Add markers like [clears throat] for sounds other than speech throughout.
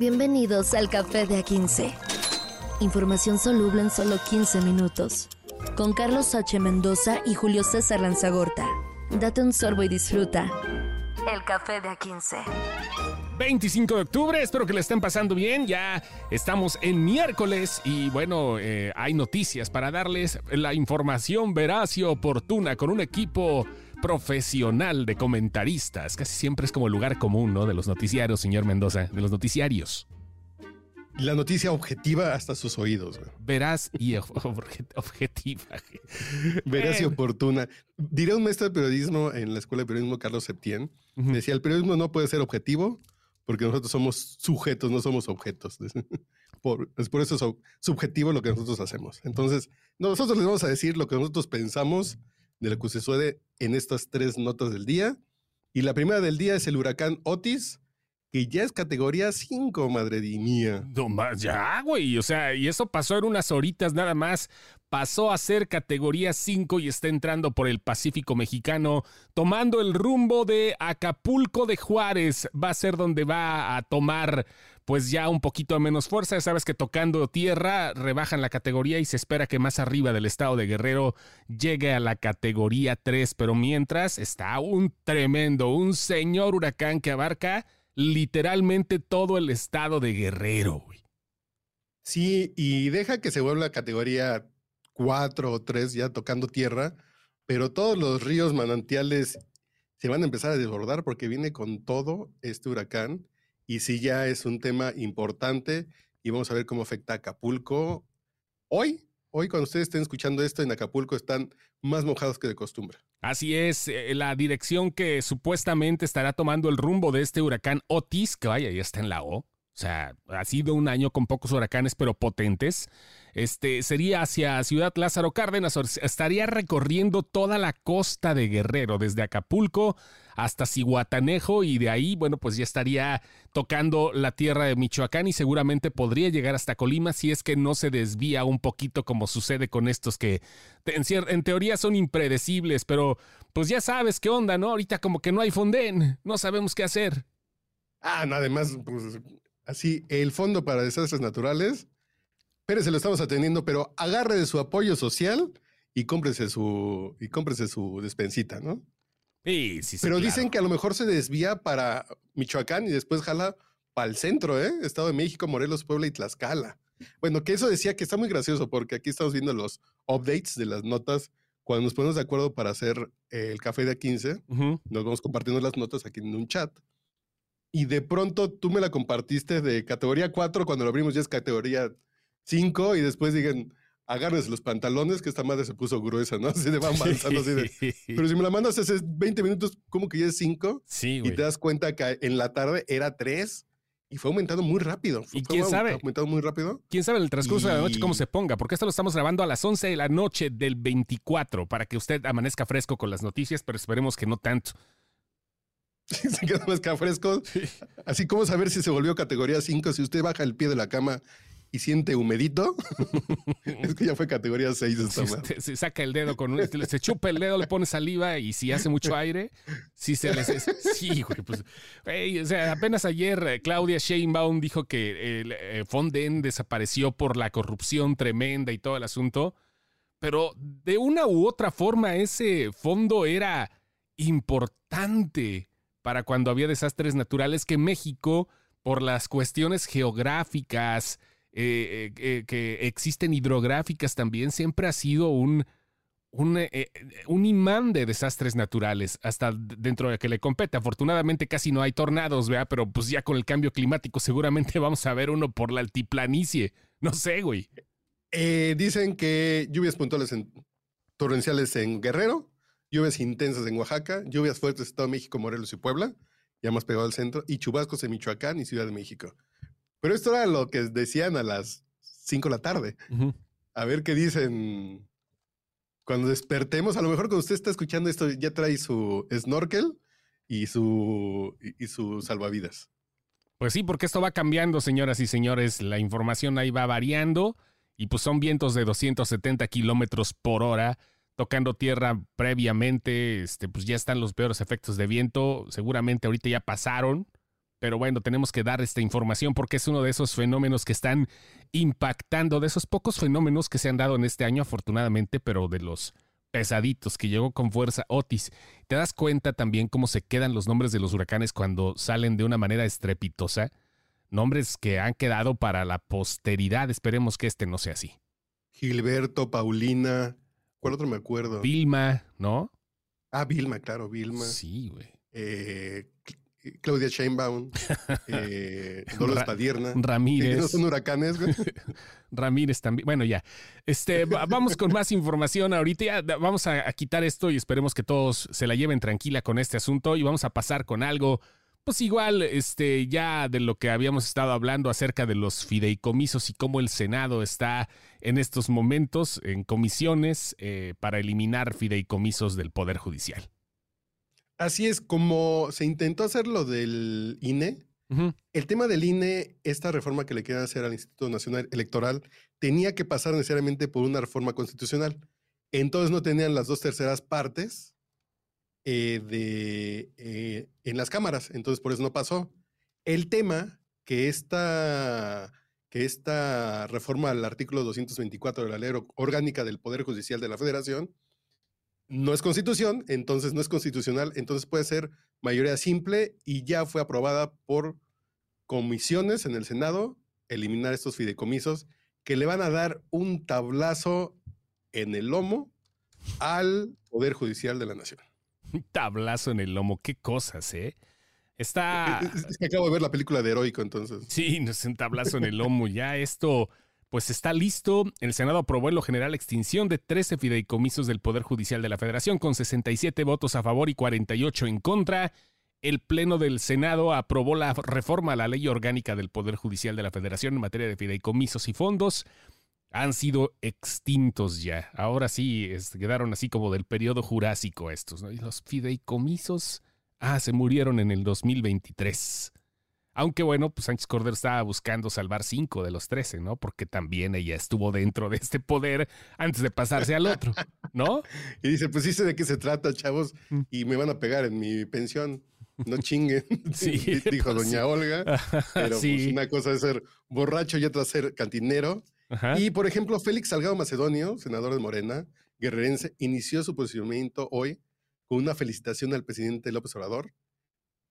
Bienvenidos al Café de A15. Información soluble en solo 15 minutos. Con Carlos H. Mendoza y Julio César Lanzagorta. Date un sorbo y disfruta. El Café de A15. 25 de octubre, espero que le estén pasando bien. Ya estamos en miércoles y bueno, eh, hay noticias para darles la información veraz y oportuna con un equipo profesional de comentaristas. Casi siempre es como el lugar común, ¿no? De los noticiarios, señor Mendoza, de los noticiarios. La noticia objetiva hasta sus oídos. Güey. Veraz y objetiva. Veraz y oportuna. Diría un maestro de periodismo en la Escuela de Periodismo, Carlos Septién, decía, el periodismo no puede ser objetivo porque nosotros somos sujetos, no somos objetos. [laughs] Por, es por eso es subjetivo lo que nosotros hacemos. Entonces, nosotros les vamos a decir lo que nosotros pensamos de lo que sucede en estas tres notas del día. Y la primera del día es el huracán Otis, que ya es categoría 5, madre mía. No más, ya, güey. O sea, y eso pasó en unas horitas nada más. Pasó a ser categoría 5 y está entrando por el Pacífico mexicano, tomando el rumbo de Acapulco de Juárez. Va a ser donde va a tomar, pues ya un poquito menos fuerza. Sabes que tocando tierra rebajan la categoría y se espera que más arriba del estado de Guerrero llegue a la categoría 3. Pero mientras está un tremendo, un señor huracán que abarca literalmente todo el estado de Guerrero. Sí, y deja que se vuelva la categoría 4 o 3 ya tocando tierra, pero todos los ríos manantiales se van a empezar a desbordar porque viene con todo este huracán y sí ya es un tema importante y vamos a ver cómo afecta a Acapulco. Hoy, hoy cuando ustedes estén escuchando esto en Acapulco están más mojados que de costumbre. Así es, eh, la dirección que supuestamente estará tomando el rumbo de este huracán Otis, que vaya, ya está en la O. O sea, ha sido un año con pocos huracanes, pero potentes este, sería hacia Ciudad Lázaro Cárdenas, estaría recorriendo toda la costa de Guerrero, desde Acapulco hasta Cihuatanejo y de ahí, bueno, pues ya estaría tocando la tierra de Michoacán y seguramente podría llegar hasta Colima si es que no se desvía un poquito como sucede con estos que en, en teoría son impredecibles, pero pues ya sabes qué onda, ¿no? Ahorita como que no hay fondén, no sabemos qué hacer. Ah, nada más, pues así, el Fondo para Desastres Naturales Pérez se lo estamos atendiendo, pero agarre de su apoyo social y cómprese su, y cómprese su despensita, ¿no? Sí, sí, sí. Pero dicen que a lo mejor se desvía para Michoacán y después jala para el centro, ¿eh? Estado de México, Morelos, Puebla y Tlaxcala. Bueno, que eso decía que está muy gracioso porque aquí estamos viendo los updates de las notas. Cuando nos ponemos de acuerdo para hacer el café de A15, nos vamos compartiendo las notas aquí en un chat. Y de pronto tú me la compartiste de categoría 4, cuando lo abrimos ya es categoría cinco y después digan, agárrense los pantalones, que esta madre se puso gruesa, ¿no? [laughs] Así de [laughs] van avanzando, así de... Pero si me la mandas hace 20 minutos, ¿cómo que ya es cinco? Sí, Y te das cuenta que en la tarde era tres y fue aumentando muy rápido. ¿Y quién sabe? Aumentando muy rápido. ¿Quién sabe el transcurso de la noche cómo se ponga? Porque esto lo estamos grabando a las 11 de la noche del 24 para que usted amanezca fresco con las noticias, pero esperemos que no tanto. [laughs] se queda más fresco. Así como saber si se volvió categoría 5, si usted baja el pie de la cama y siente humedito, [laughs] es que ya fue categoría 6 esta se, se, saca el dedo con un, se chupa el dedo, le pone saliva y si hace mucho aire, sí se le sí, güey, pues o sea, apenas ayer eh, Claudia Sheinbaum dijo que el eh, Fonden desapareció por la corrupción tremenda y todo el asunto, pero de una u otra forma ese fondo era importante para cuando había desastres naturales que México por las cuestiones geográficas, eh, eh, que existen hidrográficas también, siempre ha sido un, eh, un, imán de desastres naturales, hasta dentro de que le compete. Afortunadamente casi no hay tornados, ¿vea? Pero pues ya con el cambio climático seguramente [laughs] vamos a ver uno por la altiplanicie. No sé, güey. dicen que lluvias puntuales en, torrenciales en Guerrero, lluvias intensas en Oaxaca, lluvias fuertes en Estado de México, Morelos y Puebla, ya más pegado al centro, y chubascos en Michoacán y Ciudad de México. Pero esto era lo que decían a las 5 de la tarde. A ver qué dicen cuando despertemos. A lo mejor cuando usted está escuchando esto ya trae su snorkel y su, y, su salvavidas. Pues sí, porque esto va cambiando, señoras y señores. La información ahí va variando y pues son vientos de 270 kilómetros por hora tocando tierra previamente. Este, pues ya están los peores efectos de viento. Seguramente ahorita ya pasaron pero bueno, tenemos que dar esta información porque es uno de esos fenómenos que están impactando, de esos pocos fenómenos que se han dado en este año, afortunadamente, pero de los pesaditos que llegó con fuerza Otis. Te das cuenta también cómo se quedan los nombres de los huracanes cuando salen de una manera estrepitosa. Nombres que han quedado para la posteridad. Esperemos que este no sea así. Gilberto, Paulina. ¿Cuál otro me acuerdo? Vilma, ¿no? Ah, Vilma, claro, Vilma. Sí, güey. Eh, Claudia Sheinbaum, eh, [laughs] Dolores Padierna. Ramírez. no son huracanes, güey. [laughs] Ramírez también. Bueno, ya. Este, vamos con más información ahorita. Ya vamos a, a, quitar esto y esperemos que todos se la lleven tranquila con este asunto y vamos a pasar con algo. Pues igual, este, ya de lo que habíamos estado hablando acerca de los fideicomisos y cómo el Senado está en estos momentos en comisiones eh, para eliminar fideicomisos del Poder Judicial. Así es, como se intentó hacer lo del INE, uh -huh. el tema del INE, esta reforma que le querían hacer al Instituto Nacional Electoral, tenía que pasar necesariamente por una reforma constitucional. Entonces no tenían las dos terceras partes eh, de, eh, en las cámaras, entonces por eso no pasó. El tema que esta, que esta reforma al artículo 224 de la ley orgánica del Poder Judicial de la Federación no es constitución, entonces no es constitucional, entonces puede ser mayoría simple y ya fue aprobada por comisiones en el Senado, eliminar estos fideicomisos que le van a dar un tablazo en el lomo al Poder Judicial de la Nación. Un tablazo en el lomo, qué cosas, ¿eh? Está... Es que acabo de ver la película de Heroico, entonces. Sí, no es un tablazo en el lomo, ya esto pues está listo. El Senado aprobó en lo general extinción de 13 fideicomisos del Poder Judicial de la Federación con 67 votos a favor y 48 en contra. El Pleno del Senado aprobó la reforma a la ley orgánica del Poder Judicial de la Federación en materia de fideicomisos y fondos. Han sido extintos ya. Ahora sí, quedaron así como del periodo jurásico estos. ¿no? Y los fideicomisos, ah, se murieron en el 2023. Aunque bueno, pues Sánchez Cordero estaba buscando salvar cinco de los trece, ¿no? Porque también ella estuvo dentro de este poder antes de pasarse al otro, ¿no? Y dice, pues sí sé de qué se trata, chavos, y me van a pegar en mi pensión. No chinguen, [laughs] sí, [laughs] dijo pues doña. Olga. [laughs] Pero sí. pues una cosa es ser borracho y otra ser cantinero. Ajá. Y por ejemplo, Félix Salgado Macedonio, senador de Morena, guerrerense, inició su posicionamiento hoy con una felicitación al presidente López Obrador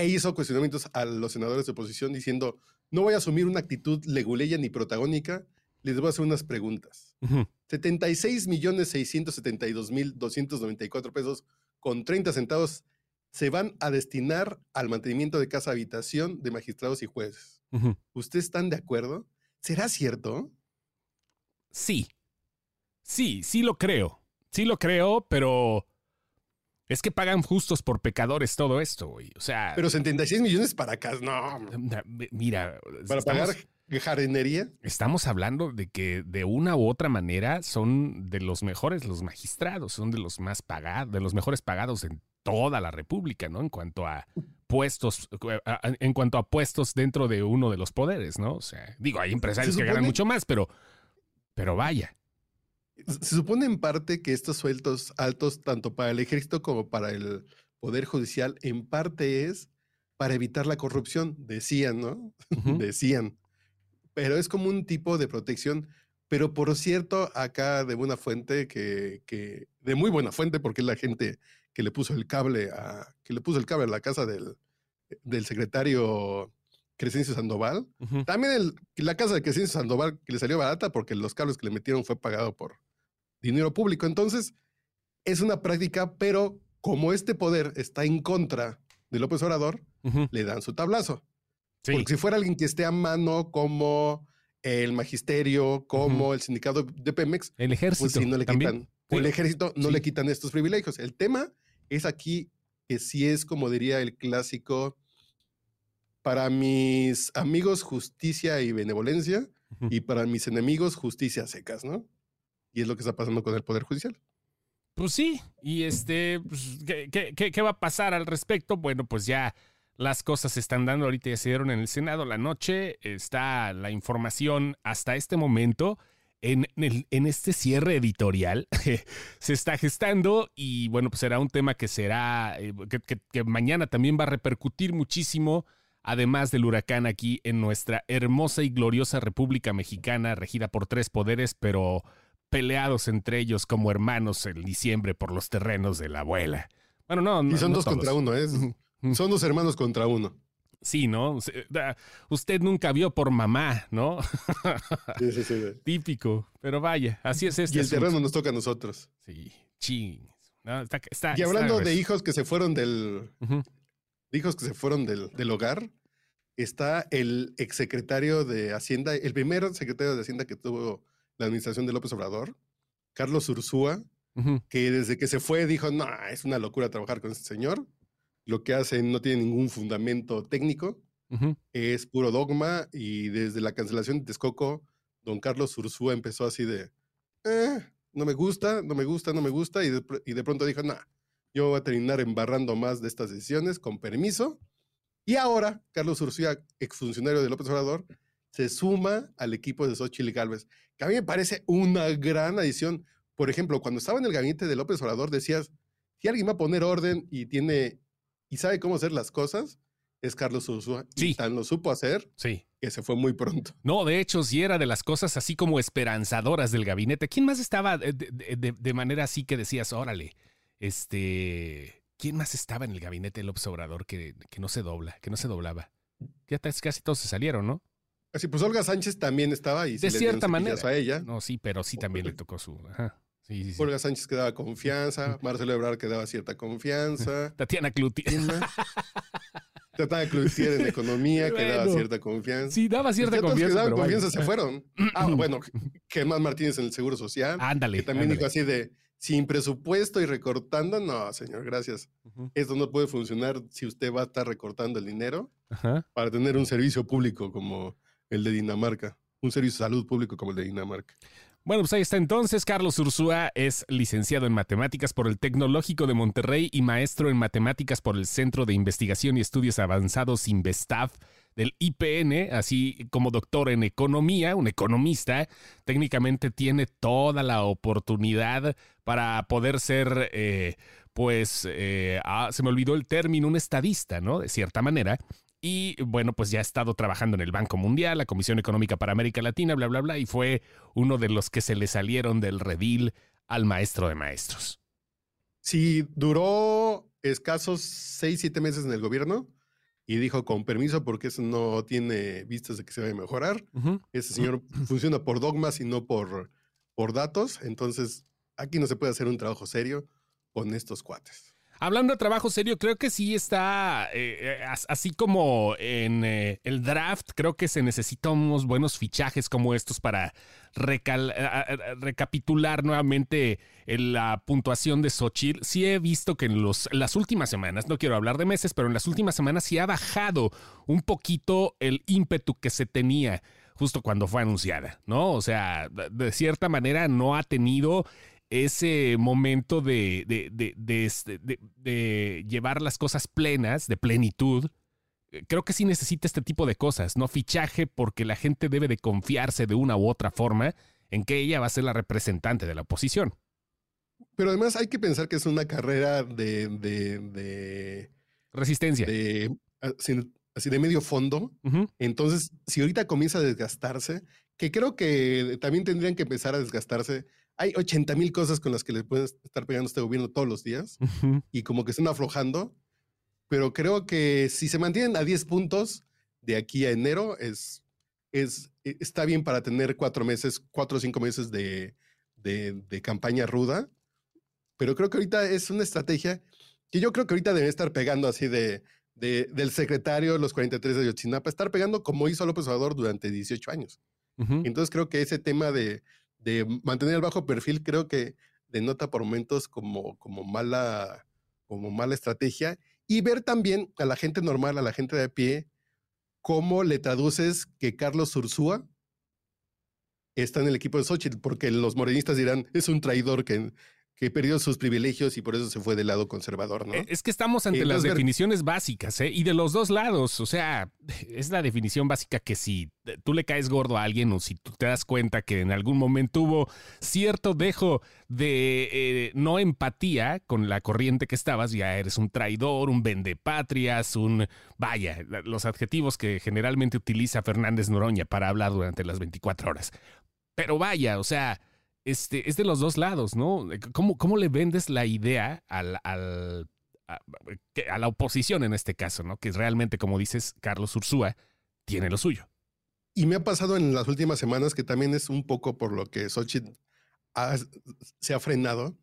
e hizo cuestionamientos a los senadores de oposición diciendo, no voy a asumir una actitud leguleya ni protagónica, les voy a hacer unas preguntas. Uh -huh. 76 millones 672 mil 294 pesos con 30 centavos se van a destinar al mantenimiento de casa habitación de magistrados y jueces. Uh -huh. ¿Ustedes están de acuerdo? ¿Será cierto? Sí. Sí, sí lo creo. Sí lo creo, pero es que pagan justos por pecadores todo esto, güey. O sea. Pero 76 millones para acá, no. Mira. Para estamos, pagar jardinería. Estamos hablando de que de una u otra manera son de los mejores los magistrados, son de los más pagados, de los mejores pagados en toda la República, ¿no? En cuanto a puestos, en cuanto a puestos dentro de uno de los poderes, ¿no? O sea, digo, hay empresarios que ganan mucho más, pero, pero vaya. Se supone en parte que estos sueldos altos, tanto para el ejército como para el poder judicial, en parte es para evitar la corrupción, decían, ¿no? [laughs] Uh -huh. decían. Pero es como un tipo de protección. Pero por cierto, acá de buena fuente, que, que de muy buena fuente, porque es la gente que le puso el cable a, que le puso el cable a la casa del, del secretario Crescencio Sandoval. Uh -huh. También el, la casa de Crescencio Sandoval que le salió barata porque los cables que le metieron fue pagado por, dinero público. Entonces, es una práctica, pero como este poder está en contra de López Obrador, uh -huh. le dan su tablazo. Sí. Porque si fuera alguien que esté a mano como el magisterio, como uh -huh. el sindicato de Pemex, el ejército, pues sí, no le ¿también? quitan. Sí. el ejército no le quitan estos privilegios. El tema es aquí que sí es, como diría el clásico, para mis amigos justicia y benevolencia, uh -huh. y para mis enemigos justicia secas, ¿no? Y es lo que está pasando con el Poder Judicial. Pues sí, y este, pues, ¿qué, qué, ¿qué, va a pasar al respecto? Bueno, pues ya las cosas se están dando, ahorita ya se dieron en el Senado la noche, está la información hasta este momento. En, el, en este cierre editorial [laughs] se está gestando y bueno, pues será un tema que será, eh, que, mañana también va a repercutir muchísimo además del huracán aquí en nuestra hermosa y gloriosa República Mexicana, regida por tres poderes, pero peleados entre ellos como hermanos en diciembre por los terrenos de la abuela. Bueno, no, Y son no dos todos. contra uno, ¿eh? Son dos hermanos contra uno. Sí, ¿no? Usted nunca vio por mamá, ¿no? Sí, sí, sí. Típico. Pero vaya, así es este Y el asunto. terreno nos toca a nosotros. Sí, ching. No, está- está- Y está hablando de hijos que se fueron del, de hijos que se fueron del, del hogar, está el exsecretario de Hacienda, el primer secretario de Hacienda que tuvo la administración de López Obrador, Carlos Ursúa, Ujú. que desde que se fue dijo, no, es una locura trabajar con este señor. Lo que hacen no tiene ningún fundamento técnico, Ujú. es puro dogma y desde la cancelación de Texcoco, don Carlos Ursúa empezó así de, "Eh, no me gusta, no me gusta, no me gusta, y de, y de pronto dijo, no, yo voy a terminar embarrando más de estas decisiones, con permiso. Y ahora, Carlos Ursúa, exfuncionario de López Obrador, se suma al equipo de Xochitl Gálvez, que a mí me parece una gran adición. Por ejemplo, cuando estaba en el gabinete de López Obrador, decías, si alguien va a poner orden y tiene y sabe cómo hacer las cosas, es Carlos Ursúa. Sí. Y tan lo supo hacer Sí. que se fue muy pronto. No, de hecho, sí era de las cosas así como esperanzadoras del gabinete. ¿Quién más estaba de, de- de- de manera así que decías, órale, este, ¿quién más estaba en el gabinete del López Obrador que, que no se dobla, que no se doblaba? Ya casi todos se salieron, ¿no? Así pues Olga Sánchez también estaba y sí De cierta manera. a ella. No, sí, pero sí también le tocó su. Ajá. Sí, sí, sí. Olga Sánchez que daba confianza, [laughs] Marcelo Ebrard que daba cierta confianza. [laughs] Tatiana. Trataba [laughs] de Cloutier en economía que daba cierta confianza. Sí, daba cierta Ya todos que confianza. daban pero vaya. confianza se fueron. [clears throat] Ah, bueno, Germán Martínez en el Seguro Social, Ándale. que también ándale. dijo así de, sin presupuesto y recortando, no, señor, gracias. Esto no puede funcionar si usted va a estar recortando el dinero Ajá. para tener un servicio público como el de Dinamarca, un servicio de salud público como el de Dinamarca. Bueno, pues ahí está entonces. Carlos Ursúa es licenciado en matemáticas por el Tecnológico de Monterrey y maestro en matemáticas por el Centro de Investigación y Estudios Avanzados Investav del IPN, así como doctor en economía, un economista, técnicamente tiene toda la oportunidad para poder ser, eh, pues, eh, ah, se me olvidó el término, un estadista, ¿no? De cierta manera. Y bueno, pues ya ha estado trabajando en el Banco Mundial, la Comisión Económica para América Latina, bla, bla, bla, y fue uno de los que se le salieron del redil al maestro de maestros. Sí, duró escasos seis, siete meses en el gobierno y dijo con permiso porque eso no tiene vistas de que se vaya a mejorar. Ese señor funciona por dogmas y no por, por datos. Entonces, aquí no se puede hacer un trabajo serio con estos cuates. Hablando de trabajo serio, creo que sí está, eh, eh, as- así como en eh, el draft, creo que se necesitan unos buenos fichajes como estos para recal- recapitular nuevamente la puntuación de Xochitl. Sí he visto que en los, las últimas semanas, no quiero hablar de meses, pero en las últimas semanas sí ha bajado un poquito el ímpetu que se tenía justo cuando fue anunciada, ¿no? O sea, de cierta manera no ha tenido ese momento de, de, de- de este- de- de llevar las cosas plenas, de plenitud, eh, creo que sí necesita este tipo de cosas, no fichaje porque la gente debe de confiarse de una u otra forma en que ella va a ser la representante de la oposición. Pero además hay que pensar que es una carrera de, Resistencia. de- así, así de medio fondo. Entonces, si ahorita comienza a desgastarse, que creo que también tendrían que empezar a desgastarse, hay 80 mil cosas con las que le pueden estar pegando este gobierno todos los días y como que están aflojando, pero creo que si se mantienen a 10 puntos de aquí a enero, es, es, e- está bien para tener cuatro meses, cuatro o cinco meses de, de, de campaña ruda, pero creo que ahorita es una estrategia que yo creo que ahorita debe estar pegando así de, de- del secretario los 43 de Yotzinapa, estar pegando como hizo López Obrador durante 18 años. Entonces creo que ese tema de, de mantener el bajo perfil creo que denota por momentos como, como, mala, como mala estrategia y ver también a la gente normal, a la gente de a pie, cómo le traduces que Carlos Ursúa está en el equipo de Xochitl, porque los morenistas dirán, es un traidor que, que perdió sus privilegios y por eso se fue del lado conservador, ¿no? Eh, es que estamos ante las definiciones básicas, ¿eh? Y de los dos lados, o sea, [laughs] es la definición básica que si tú le caes gordo a alguien o si tú te das cuenta que en algún momento hubo cierto dejo de eh, no empatía con la corriente que estabas, ya eres un traidor, un vendepatrias, un... Vaya, los adjetivos que generalmente utiliza Fernández Noroña para hablar durante las 24 horas. Pero vaya, o sea este, es de los dos lados, ¿no? ¿Cómo, cómo le vendes la idea al, al, a, la oposición en este caso, ¿no? Que realmente, como dices, Carlos Ursúa tiene lo suyo. Y me ha pasado en las últimas semanas que también es un poco por lo que Xochitl se ha frenado.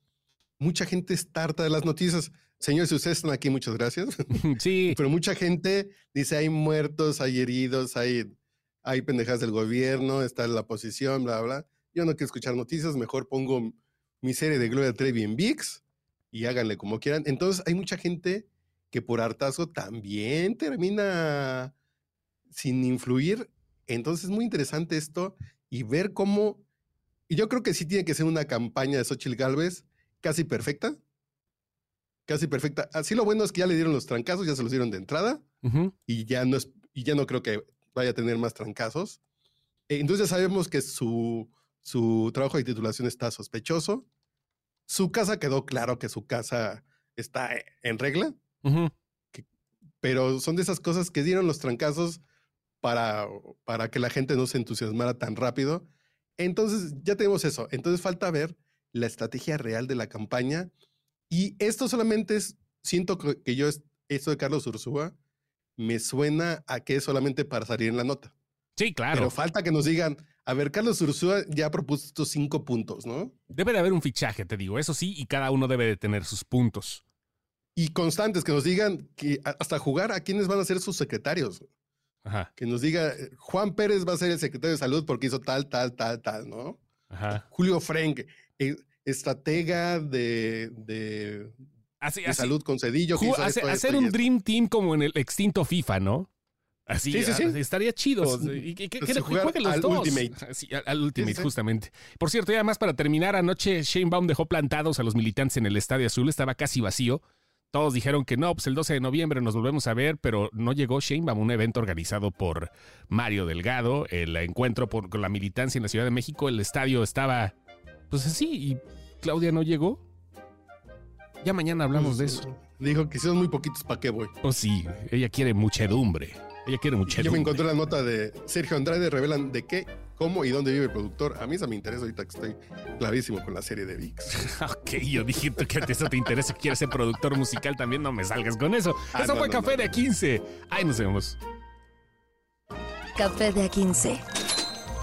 Mucha gente está harta de las noticias. Señores, ustedes están aquí, muchas gracias. [laughs] Sí. Pero mucha gente dice, hay muertos, hay heridos, hay, hay pendejadas del gobierno, está la oposición, bla, bla yo no quiero escuchar noticias, mejor pongo mi serie de Gloria Trevi en VIX y háganle como quieran. Entonces hay mucha gente que por hartazo también termina sin influir. Entonces es muy interesante esto y ver cómo, y yo creo que sí tiene que ser una campaña de Xochitl Galvez casi perfecta. Casi perfecta. Así lo bueno es que ya le dieron los trancazos, ya se los dieron de entrada y ya no es, y ya no creo que vaya a tener más trancazos. Entonces ya sabemos que su, su trabajo de titulación está sospechoso. Su casa quedó claro que su casa está e, en regla. pero son de esas cosas que dieron los trancazos para, para que la gente no se entusiasmara tan rápido. Entonces ya tenemos eso. Entonces falta ver la estrategia real de la campaña. Y esto solamente es, siento que yo, esto de Carlos Ursúa, me suena a que es solamente para salir en la nota. Sí, claro. Pero falta que nos digan, a ver, Carlos Ursúa ya propuso estos cinco puntos, ¿no? Debe de haber un fichaje, te digo, eso sí, y cada uno debe de tener sus puntos. Y constantes, que nos digan que hasta jugar a quiénes van a ser sus secretarios. Ajá. Que nos diga, Juan Pérez va a ser el secretario de salud porque hizo tal, tal, tal, tal, ¿no? Ajá. Julio Frank, eh, estratega de, de, salud con Cedillo. hacer un Dream Team como en el extinto FIFA, ¿no? Así, sí, sí, sí. estaría chido. y, que, que, los al dos. Ultimate. al, Ultimate, justamente. Por cierto, y además para terminar, anoche Shane Baum dejó plantados a los militantes en el Estadio Azul, estaba casi vacío. Todos dijeron que no, pues el 12 de noviembre nos volvemos a ver, pero no llegó Shane Baum, un evento organizado por Mario Delgado, el encuentro por, con la militancia en la Ciudad de México. El estadio estaba, pues así, y Claudia no llegó. Ya mañana hablamos pues, de eso. Dijo que son muy poquitos, ¿para qué voy? Oh, sí, ella quiere muchedumbre. Ella quiere mucho. Yo me encontré la nota de Sergio Andrade, revelan de qué, cómo y dónde vive el productor. A mí eso me interesa ahorita que estoy clarísimo con la serie de VIX. [laughs] ok, yo dije que eso te interesa, que quieres ser productor musical también, no me salgas con eso. Ah, eso fue Café de A15. Ahí nos vemos. Café de A15.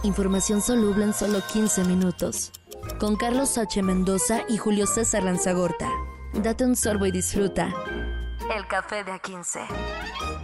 Información soluble en solo 15 minutos. Con Carlos H. Mendoza y Julio César Lanzagorta. Date un sorbo y disfruta. El Café de A15.